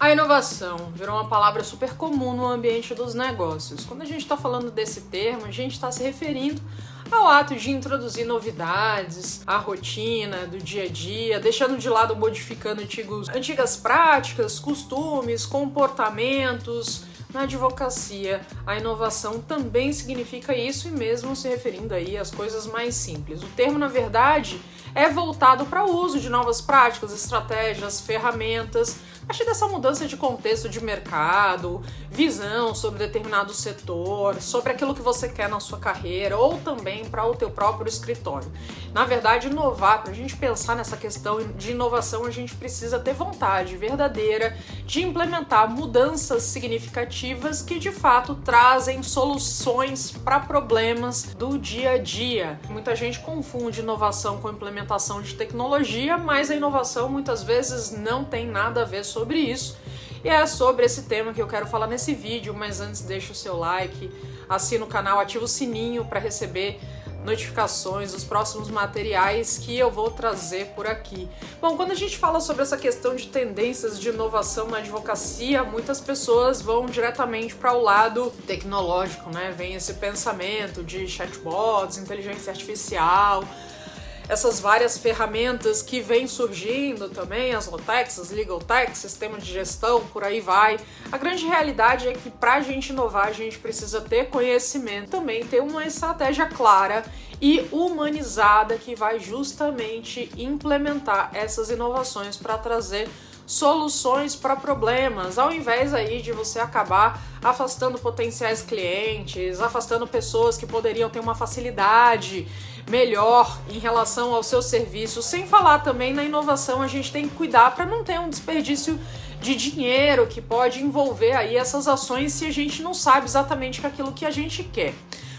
A inovação virou uma palavra super comum no ambiente dos negócios. Quando a gente está falando desse termo, a gente está se referindo ao ato de introduzir novidades, a rotina do dia a dia, deixando de lado modificando antigos, antigas práticas, costumes, comportamentos. Na advocacia, a inovação também significa isso e mesmo se referindo aí às coisas mais simples. O termo, na verdade, é voltado para o uso de novas práticas, estratégias, ferramentas partir dessa mudança de contexto de mercado, visão sobre determinado setor, sobre aquilo que você quer na sua carreira ou também para o teu próprio escritório. Na verdade, inovar, para a gente pensar nessa questão de inovação, a gente precisa ter vontade verdadeira de implementar mudanças significativas que de fato trazem soluções para problemas do dia a dia. Muita gente confunde inovação com implementação de tecnologia, mas a inovação muitas vezes não tem nada a ver sobre isso. E é sobre esse tema que eu quero falar nesse vídeo, mas antes deixa o seu like, assina o canal, ativa o sininho para receber notificações dos próximos materiais que eu vou trazer por aqui. Bom, quando a gente fala sobre essa questão de tendências de inovação na advocacia, muitas pessoas vão diretamente para o lado tecnológico, né? Vem esse pensamento de chatbots, inteligência artificial, essas várias ferramentas que vêm surgindo também, as Lotex, as Legal Tech, sistema de gestão, por aí vai. A grande realidade é que para a gente inovar, a gente precisa ter conhecimento, também ter uma estratégia clara e humanizada que vai justamente implementar essas inovações para trazer soluções para problemas, ao invés aí de você acabar afastando potenciais clientes, afastando pessoas que poderiam ter uma facilidade melhor em relação ao seu serviço, sem falar também na inovação, a gente tem que cuidar para não ter um desperdício de dinheiro que pode envolver aí essas ações se a gente não sabe exatamente aquilo que a gente quer.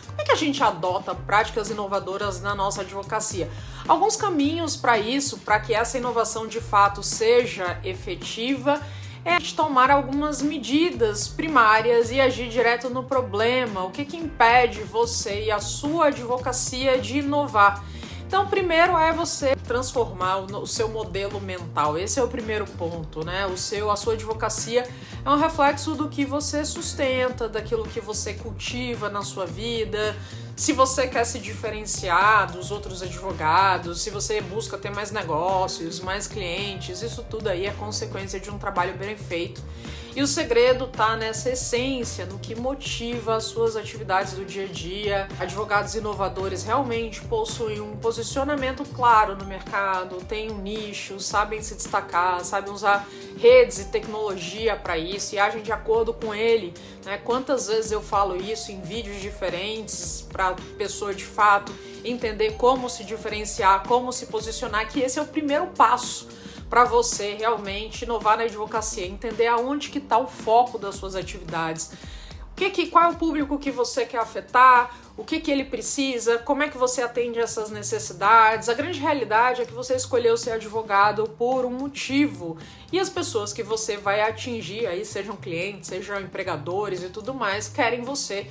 Como é que a gente adota práticas inovadoras na nossa advocacia? Alguns caminhos para isso, para que essa inovação de fato seja efetiva, é tomar algumas medidas primárias e agir direto no problema. O que, que impede você e a sua advocacia de inovar? Então, primeiro é você transformar o seu modelo mental. Esse é o primeiro ponto, né? O seu, a sua advocacia é um reflexo do que você sustenta, daquilo que você cultiva na sua vida. Se você quer se diferenciar dos outros advogados, se você busca ter mais negócios, mais clientes, isso tudo aí é consequência de um trabalho bem feito e o segredo tá nessa essência, no que motiva as suas atividades do dia a dia. Advogados inovadores realmente possuem um posicionamento claro no mercado, têm um nicho, sabem se destacar, sabem usar redes e tecnologia para isso e agem de acordo com ele. Né? Quantas vezes eu falo isso em vídeos diferentes para pessoa de fato entender como se diferenciar, como se posicionar, que esse é o primeiro passo para você realmente inovar na advocacia, entender aonde que está o foco das suas atividades. Que, que, qual é o público que você quer afetar, o que, que ele precisa, como é que você atende essas necessidades. A grande realidade é que você escolheu ser advogado por um motivo. E as pessoas que você vai atingir, aí sejam clientes, sejam empregadores e tudo mais, querem você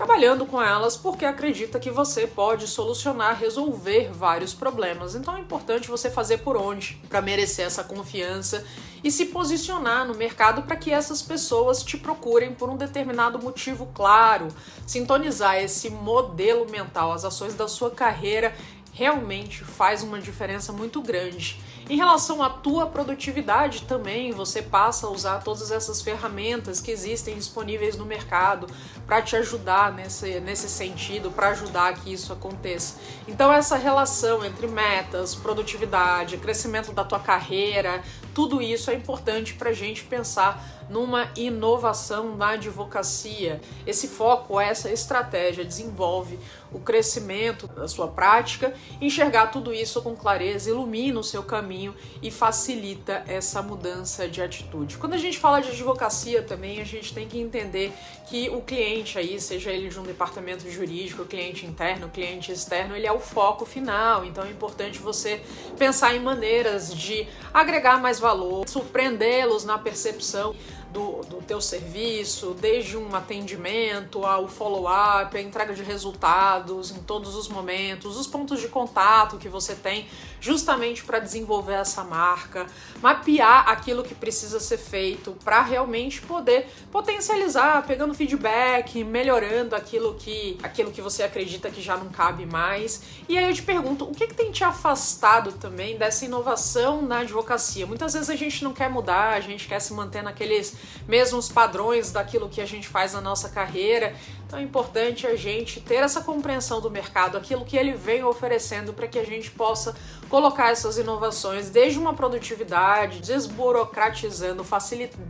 trabalhando com elas porque acredita que você pode solucionar, resolver vários problemas. Então é importante você fazer por onde para merecer essa confiança e se posicionar no mercado para que essas pessoas te procurem por um determinado motivo claro, sintonizar esse modelo mental, as ações da sua carreira realmente faz uma diferença muito grande. Em relação à tua produtividade também, você passa a usar todas essas ferramentas que existem disponíveis no mercado para te ajudar nesse, nesse sentido, para ajudar que isso aconteça. Então essa relação entre metas, produtividade, crescimento da tua carreira, tudo isso é importante para a gente pensar numa inovação na advocacia. Esse foco, essa estratégia desenvolve o crescimento da sua prática, enxergar tudo isso com clareza, ilumina o seu caminho e facilita essa mudança de atitude. Quando a gente fala de advocacia também, a gente tem que entender que o cliente aí, seja ele de um departamento jurídico, cliente interno, cliente externo, ele é o foco final. Então é importante você pensar em maneiras de agregar mais valor, surpreendê-los na percepção do, do teu serviço, desde um atendimento ao follow-up, a entrega de resultados em todos os momentos, os pontos de contato que você tem justamente para desenvolver essa marca, mapear aquilo que precisa ser feito para realmente poder potencializar, pegando feedback, melhorando aquilo que aquilo que você acredita que já não cabe mais. E aí eu te pergunto, o que, que tem te afastado também dessa inovação na advocacia? Muitas vezes a gente não quer mudar, a gente quer se manter naqueles mesmos padrões daquilo que a gente faz na nossa carreira. Então é importante a gente ter essa compreensão do mercado, aquilo que ele vem oferecendo para que a gente possa colocar essas inovações desde uma produtividade, desburocratizando,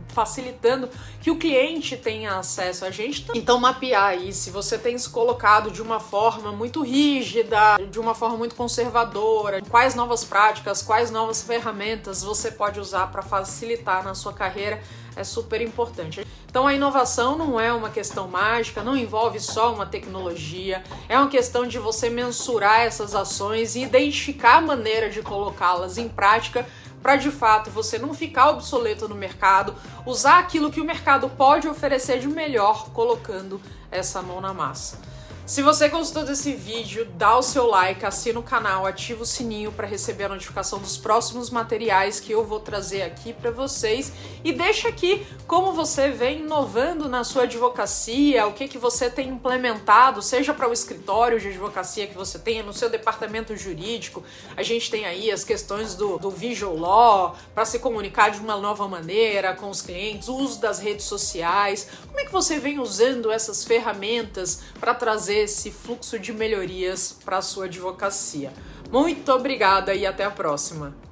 facilitando que o cliente tenha acesso a gente. Então mapear aí se você tem se colocado de uma forma muito rígida, de uma forma muito conservadora, quais novas práticas, quais novas ferramentas você pode usar para facilitar na sua carreira é super importante. Então a inovação não é uma questão mágica, não envolve só uma tecnologia, é uma questão de você mensurar essas ações e identificar a maneira de colocá-las em prática para de fato você não ficar obsoleto no mercado, usar aquilo que o mercado pode oferecer de melhor colocando essa mão na massa. Se você gostou desse vídeo, dá o seu like, assina o canal, ativa o sininho para receber a notificação dos próximos materiais que eu vou trazer aqui para vocês e deixa aqui como você vem inovando na sua advocacia, o que que você tem implementado, seja para o escritório de advocacia que você tenha, no seu departamento jurídico. A gente tem aí as questões do, do visual law para se comunicar de uma nova maneira com os clientes, o uso das redes sociais. Como é que você vem usando essas ferramentas para trazer esse fluxo de melhorias para a sua advocacia. Muito obrigada e até a próxima!